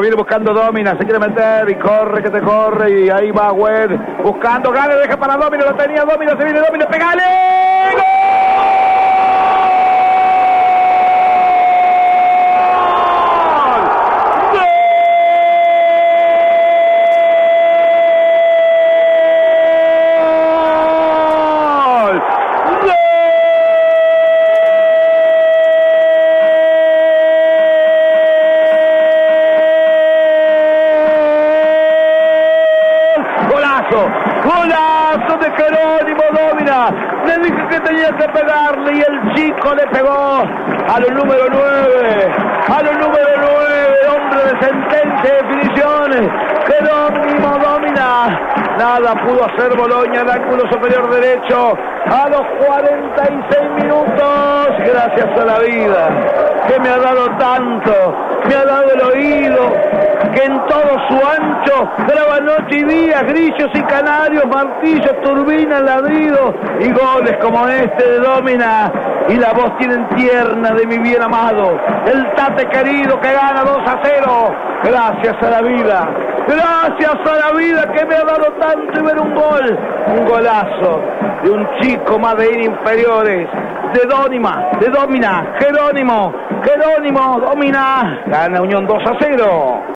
viene buscando Domina, se quiere meter y corre que te corre y ahí va Wed buscando, gane, deja para Domina, lo tenía Domina, se viene Domina, pegale. Golazo de Jerónimo Domina. Le dije que tenía que pegarle y el chico le pegó a los número 9. A los número 9, hombre de sentencia de definiciones. Jerónimo Domina. Nada pudo hacer Boloña, el ángulo superior derecho. A los 46 minutos, gracias a la vida, que me ha dado tanto, me ha dado el oído, que en todo su ancho graba noche y día, grillos y canarios, martillos, turbinas, ladridos y goles como este de Domina. Y la voz tienen tierna de mi bien amado, el tate querido que gana 2 a 0. Gracias a la vida, gracias a la vida que me ha dado tanto y ver un gol, un golazo de un chico más de inferiores, de Dónima, de Domina, Jerónimo, Jerónimo, Domina, gana Unión 2 a 0.